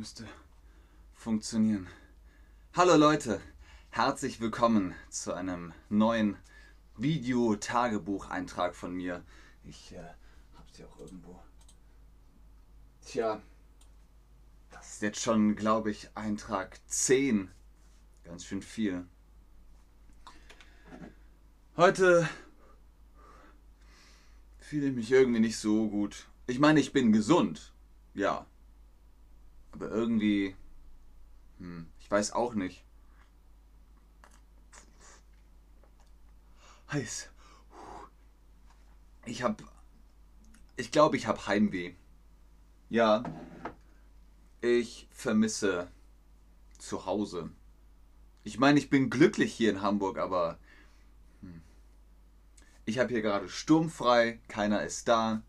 Müsste funktionieren. Hallo Leute, herzlich willkommen zu einem neuen Video-Tagebucheintrag von mir. Ich äh, hab's hier auch irgendwo. Tja, das ist jetzt schon, glaube ich, Eintrag 10. Ganz schön viel. Heute fühle ich mich irgendwie nicht so gut. Ich meine, ich bin gesund. Ja. Aber irgendwie. Hm, ich weiß auch nicht. Heiß. Ich hab. Ich glaube, ich hab Heimweh. Ja. Ich vermisse zu Hause. Ich meine, ich bin glücklich hier in Hamburg, aber hm. ich habe hier gerade sturmfrei, keiner ist da.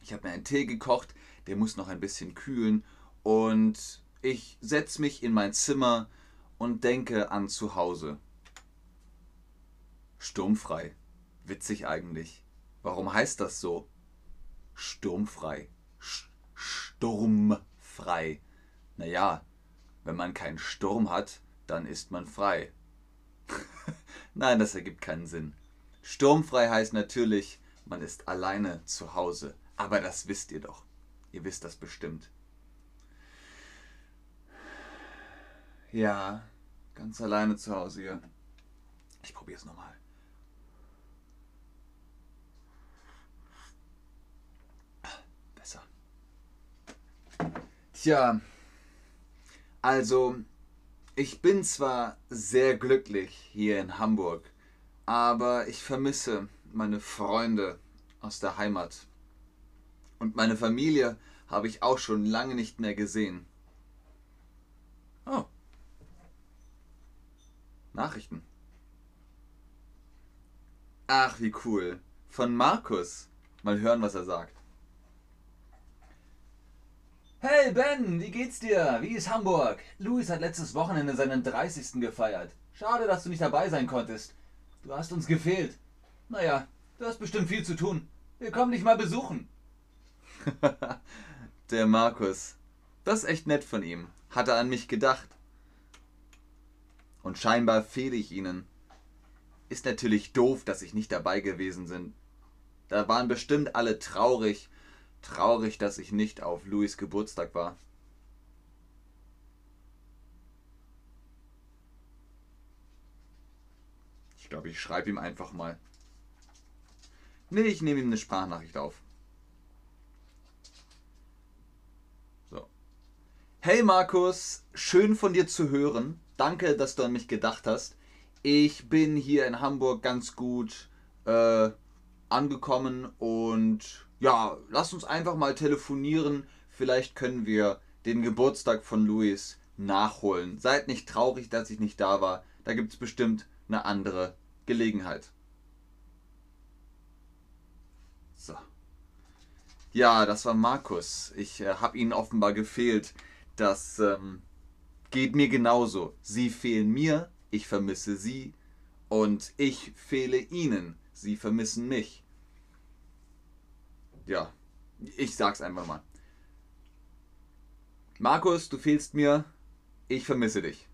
Ich habe mir einen Tee gekocht, der muss noch ein bisschen kühlen und ich setze mich in mein Zimmer und denke an zu Hause. Sturmfrei. Witzig eigentlich. Warum heißt das so? Sturmfrei. Sch sturmfrei. Naja, wenn man keinen Sturm hat, dann ist man frei. Nein, das ergibt keinen Sinn. Sturmfrei heißt natürlich, man ist alleine zu Hause. Aber das wisst ihr doch. Ihr wisst das bestimmt. Ja, ganz alleine zu Hause hier. Ich probiere es nochmal. Besser. Tja, also ich bin zwar sehr glücklich hier in Hamburg, aber ich vermisse meine Freunde aus der Heimat. Und meine Familie habe ich auch schon lange nicht mehr gesehen. Oh. Nachrichten. Ach, wie cool. Von Markus. Mal hören, was er sagt. Hey Ben, wie geht's dir? Wie ist Hamburg? Luis hat letztes Wochenende seinen 30. gefeiert. Schade, dass du nicht dabei sein konntest. Du hast uns gefehlt. Naja, du hast bestimmt viel zu tun. Wir kommen dich mal besuchen. Der Markus. Das ist echt nett von ihm. Hat er an mich gedacht. Und scheinbar fehle ich ihnen. Ist natürlich doof, dass ich nicht dabei gewesen bin. Da waren bestimmt alle traurig, Traurig, dass ich nicht auf Louis Geburtstag war. Ich glaube, ich schreibe ihm einfach mal. Nee, ich nehme ihm eine Sprachnachricht auf. So. Hey Markus, schön von dir zu hören. Danke, dass du an mich gedacht hast. Ich bin hier in Hamburg ganz gut äh, angekommen und ja, lass uns einfach mal telefonieren. Vielleicht können wir den Geburtstag von Luis nachholen. Seid nicht traurig, dass ich nicht da war. Da gibt es bestimmt eine andere Gelegenheit. So. Ja, das war Markus. Ich äh, habe Ihnen offenbar gefehlt. Das ähm, geht mir genauso. Sie fehlen mir, ich vermisse Sie und ich fehle Ihnen. Sie vermissen mich ja, ich sag's einfach mal. Markus, du fehlst mir. Ich vermisse dich.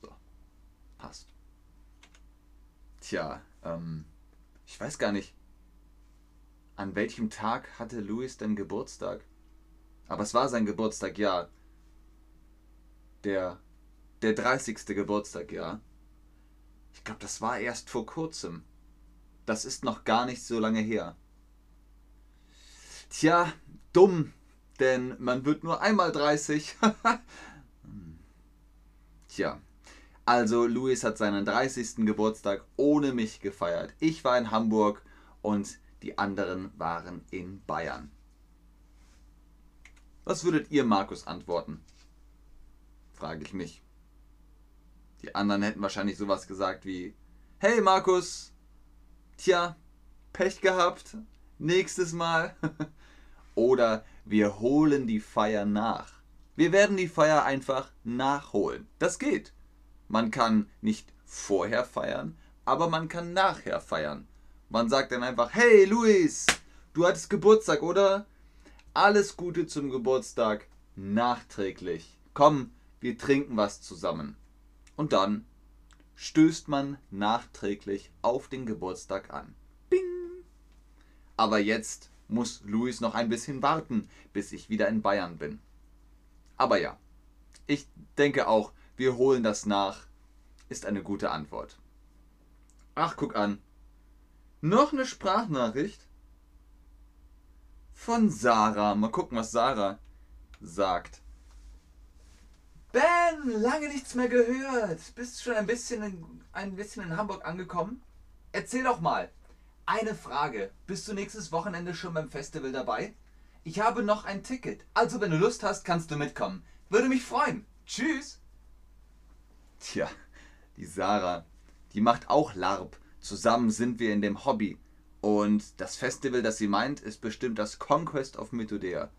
So. Passt. Tja, ähm, ich weiß gar nicht. An welchem Tag hatte Louis denn Geburtstag? Aber es war sein Geburtstag, ja. Der, der 30. Geburtstag, ja. Ich glaube, das war erst vor kurzem. Das ist noch gar nicht so lange her. Tja, dumm, denn man wird nur einmal 30. Tja, also Luis hat seinen 30. Geburtstag ohne mich gefeiert. Ich war in Hamburg und die anderen waren in Bayern. Was würdet ihr Markus antworten? Frage ich mich. Die anderen hätten wahrscheinlich sowas gesagt wie, hey Markus, tja, Pech gehabt, nächstes Mal. Oder wir holen die Feier nach. Wir werden die Feier einfach nachholen. Das geht. Man kann nicht vorher feiern, aber man kann nachher feiern. Man sagt dann einfach, hey Luis, du hattest Geburtstag, oder? Alles Gute zum Geburtstag. nachträglich. Komm, wir trinken was zusammen. Und dann stößt man nachträglich auf den Geburtstag an. Bing! Aber jetzt muss Luis noch ein bisschen warten, bis ich wieder in Bayern bin. Aber ja, ich denke auch, wir holen das nach, ist eine gute Antwort. Ach, guck an. Noch eine Sprachnachricht von Sarah. Mal gucken, was Sarah sagt. Ben, lange nichts mehr gehört. Bist schon ein bisschen in, ein bisschen in Hamburg angekommen? Erzähl doch mal. Eine Frage. Bist du nächstes Wochenende schon beim Festival dabei? Ich habe noch ein Ticket. Also, wenn du Lust hast, kannst du mitkommen. Würde mich freuen. Tschüss. Tja, die Sarah, die macht auch LARP. Zusammen sind wir in dem Hobby. Und das Festival, das sie meint, ist bestimmt das Conquest of Mythodea.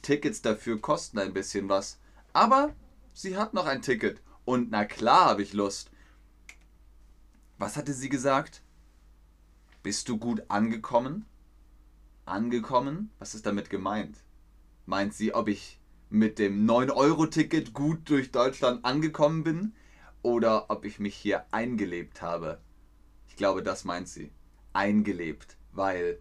Tickets dafür kosten ein bisschen was. Aber sie hat noch ein Ticket. Und na klar habe ich Lust. Was hatte sie gesagt? Bist du gut angekommen? Angekommen? Was ist damit gemeint? Meint sie, ob ich mit dem 9-Euro-Ticket gut durch Deutschland angekommen bin? Oder ob ich mich hier eingelebt habe? Ich glaube, das meint sie eingelebt, weil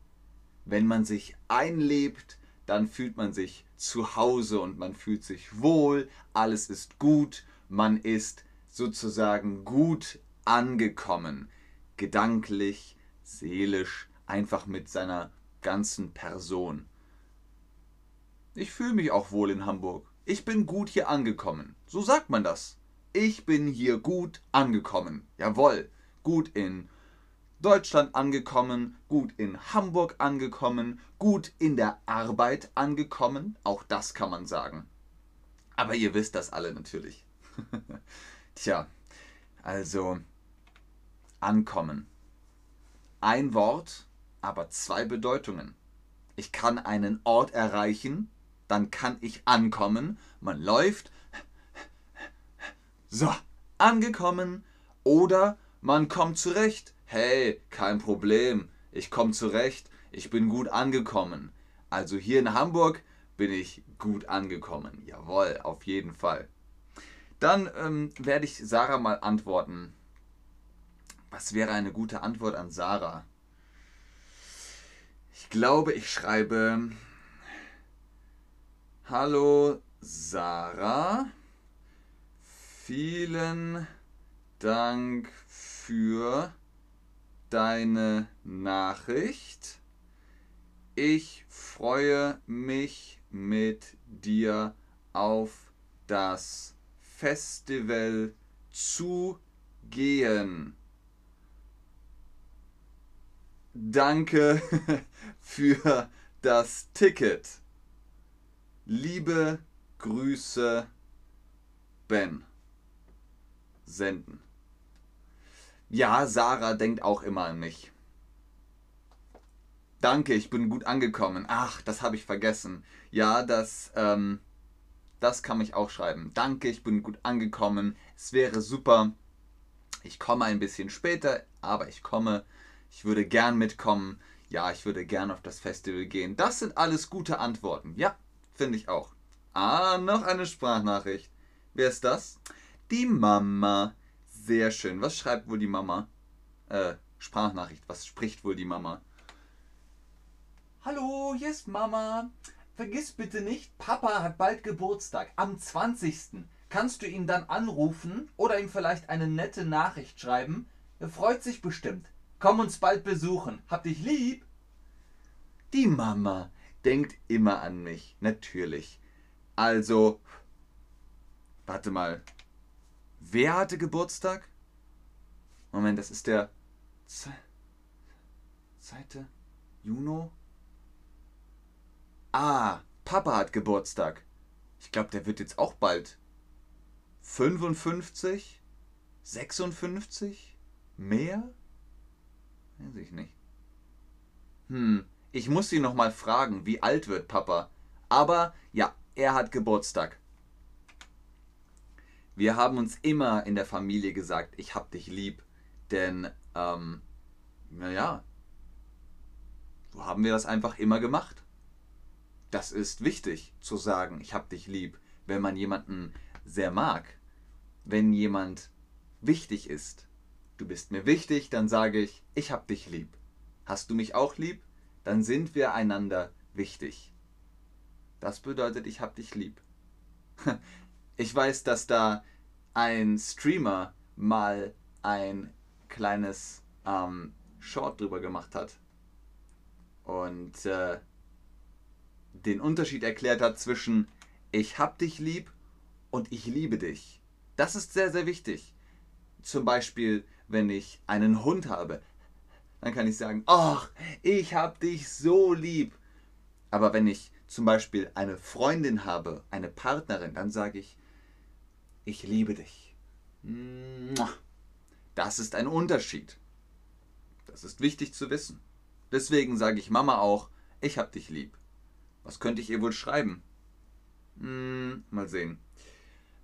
wenn man sich einlebt, dann fühlt man sich zu Hause und man fühlt sich wohl, alles ist gut, man ist sozusagen gut angekommen, gedanklich, seelisch, einfach mit seiner ganzen Person. Ich fühle mich auch wohl in Hamburg. Ich bin gut hier angekommen. So sagt man das. Ich bin hier gut angekommen. Jawohl. Gut in Deutschland angekommen, gut in Hamburg angekommen, gut in der Arbeit angekommen, auch das kann man sagen. Aber ihr wisst das alle natürlich. Tja, also ankommen. Ein Wort, aber zwei Bedeutungen. Ich kann einen Ort erreichen, dann kann ich ankommen. Man läuft. So, angekommen. Oder man kommt zurecht hey, kein Problem, ich komme zurecht, ich bin gut angekommen. Also hier in Hamburg bin ich gut angekommen. Jawohl, auf jeden Fall. Dann ähm, werde ich Sarah mal antworten. Was wäre eine gute Antwort an Sarah? Ich glaube, ich schreibe Hallo Sarah. Vielen Dank für deine Nachricht. Ich freue mich mit dir auf das Festival zu gehen. Danke für das Ticket. Liebe Grüße, Ben. Senden. Ja, Sarah denkt auch immer an mich. Danke, ich bin gut angekommen. Ach, das habe ich vergessen. Ja, das, ähm, das kann ich auch schreiben. Danke, ich bin gut angekommen. Es wäre super. Ich komme ein bisschen später, aber ich komme. Ich würde gern mitkommen. Ja, ich würde gern auf das Festival gehen. Das sind alles gute Antworten. Ja, finde ich auch. Ah, noch eine Sprachnachricht. Wer ist das? Die Mama. Sehr schön. Was schreibt wohl die Mama? Äh, Sprachnachricht. Was spricht wohl die Mama? Hallo, hier ist Mama. Vergiss bitte nicht, Papa hat bald Geburtstag. Am 20. Kannst du ihn dann anrufen oder ihm vielleicht eine nette Nachricht schreiben? Er freut sich bestimmt. Komm uns bald besuchen. Hab dich lieb. Die Mama denkt immer an mich. Natürlich. Also, warte mal. Wer hatte Geburtstag? Moment, das ist der Zweite Juno? Ah, Papa hat Geburtstag. Ich glaube, der wird jetzt auch bald 55, 56, mehr? Weiß ich nicht. Hm, ich muss ihn noch mal fragen, wie alt wird Papa. Aber ja, er hat Geburtstag. Wir haben uns immer in der Familie gesagt, ich hab dich lieb. Denn, ähm, naja, so haben wir das einfach immer gemacht. das ist wichtig zu sagen, ich hab dich lieb, wenn man jemanden sehr mag. Wenn jemand wichtig ist. Du bist mir wichtig, dann sage ich, ich hab dich lieb. Hast du mich auch lieb? Dann sind wir einander wichtig. Das bedeutet, ich hab dich lieb. Ich weiß, dass da ein Streamer mal ein kleines ähm, Short drüber gemacht hat und äh, den Unterschied erklärt hat zwischen ich hab dich lieb und ich liebe dich. Das ist sehr, sehr wichtig. Zum Beispiel, wenn ich einen Hund habe, dann kann ich sagen, ach, ich hab dich so lieb. Aber wenn ich zum Beispiel eine Freundin habe, eine Partnerin, dann sage ich, ich liebe dich. Das ist ein Unterschied. Das ist wichtig zu wissen. Deswegen sage ich Mama auch, ich hab dich lieb. Was könnte ich ihr wohl schreiben? Hm, mal sehen.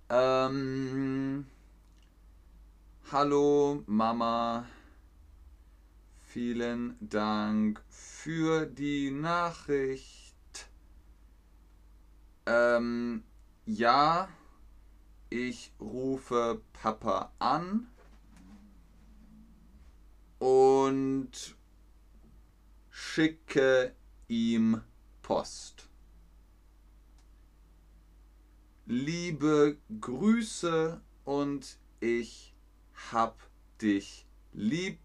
Ähm, hallo Mama, vielen Dank für die Nachricht. Ähm, ja, ich rufe Papa an und schicke ihm Post. Liebe Grüße und ich hab dich lieb.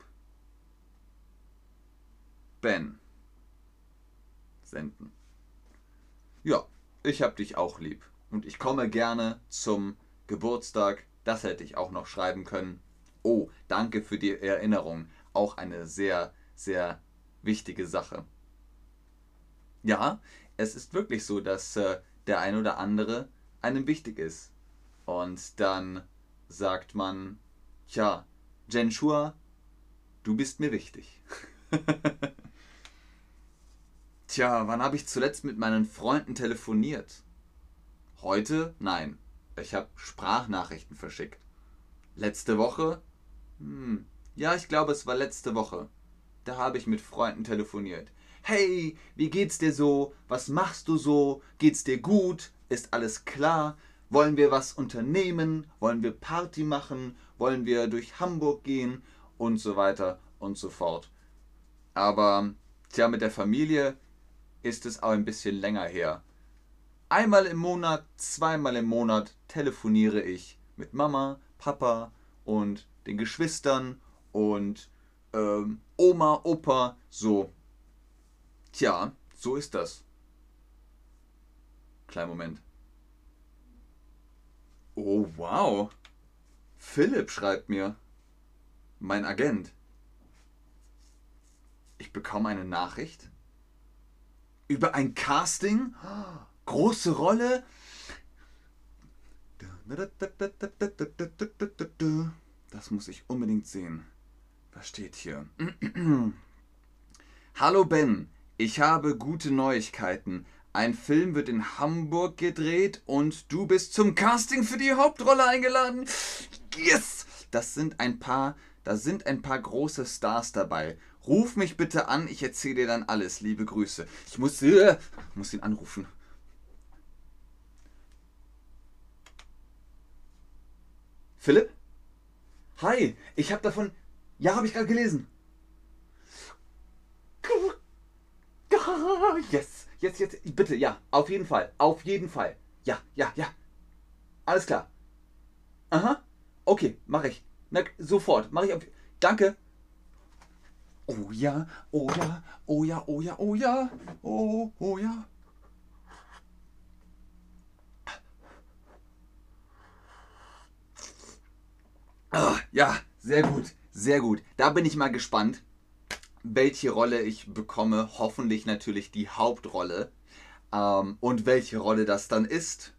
Ben. Senden. Ja, ich hab dich auch lieb. Und ich komme gerne zum Geburtstag. Das hätte ich auch noch schreiben können. Oh, danke für die Erinnerung. Auch eine sehr, sehr wichtige Sache. Ja, es ist wirklich so, dass äh, der ein oder andere einem wichtig ist. Und dann sagt man, tja, Jenshua, du bist mir wichtig. Tja, wann habe ich zuletzt mit meinen Freunden telefoniert? Heute? Nein. Ich habe Sprachnachrichten verschickt. Letzte Woche? Hm. Ja, ich glaube, es war letzte Woche. Da habe ich mit Freunden telefoniert. Hey, wie geht's dir so? Was machst du so? Geht's dir gut? Ist alles klar? Wollen wir was unternehmen? Wollen wir Party machen? Wollen wir durch Hamburg gehen? Und so weiter und so fort. Aber, tja, mit der Familie ist es auch ein bisschen länger her. Einmal im Monat, zweimal im Monat telefoniere ich mit Mama, Papa und den Geschwistern und ähm, Oma, Opa, so. Tja, so ist das. Kleinen Moment. Oh, wow. Philipp schreibt mir. Mein Agent. Ich bekomme eine Nachricht über ein Casting. Große Rolle. Das muss ich unbedingt sehen. Was steht hier? Hallo Ben, ich habe gute Neuigkeiten. Ein Film wird in Hamburg gedreht und du bist zum Casting für die Hauptrolle eingeladen. Yes! Das sind ein paar, da sind ein paar große Stars dabei. Ruf mich bitte an, ich erzähle dir dann alles. Liebe Grüße. Ich muss, äh, muss ihn anrufen. Philipp? Hi, ich habe davon ja, habe ich gerade gelesen. Yes, jetzt, jetzt, bitte, ja, auf jeden Fall, auf jeden Fall. Ja, ja, ja. Alles klar. Aha, okay, mache ich. Na, sofort, mache ich. Auf, danke. Oh ja, oh ja, oh ja, oh ja, oh ja, oh, oh ja. Ah, ja, sehr gut. Sehr gut. Da bin ich mal gespannt, welche Rolle ich bekomme. Hoffentlich natürlich die Hauptrolle. Ähm, und welche Rolle das dann ist.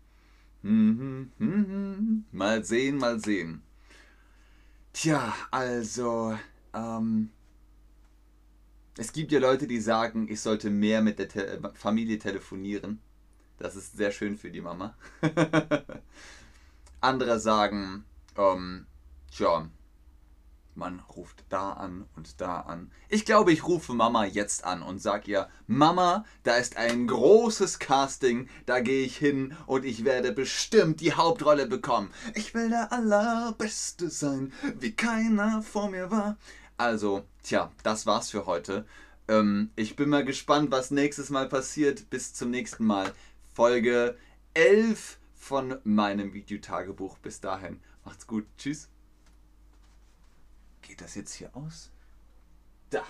Hm, hm, hm, mal sehen, mal sehen. Tja, also. Ähm, es gibt ja Leute, die sagen, ich sollte mehr mit der Te Familie telefonieren. Das ist sehr schön für die Mama. Andere sagen, ähm, tja, man ruft da an und da an. Ich glaube, ich rufe Mama jetzt an und sag ihr, Mama, da ist ein großes Casting, da gehe ich hin und ich werde bestimmt die Hauptrolle bekommen. Ich will der Allerbeste sein, wie keiner vor mir war. Also, tja, das war's für heute. Ähm, ich bin mal gespannt, was nächstes Mal passiert. Bis zum nächsten Mal. Folge 11 von meinem Videotagebuch. Bis dahin, macht's gut. Tschüss. Geht das jetzt hier aus? Da.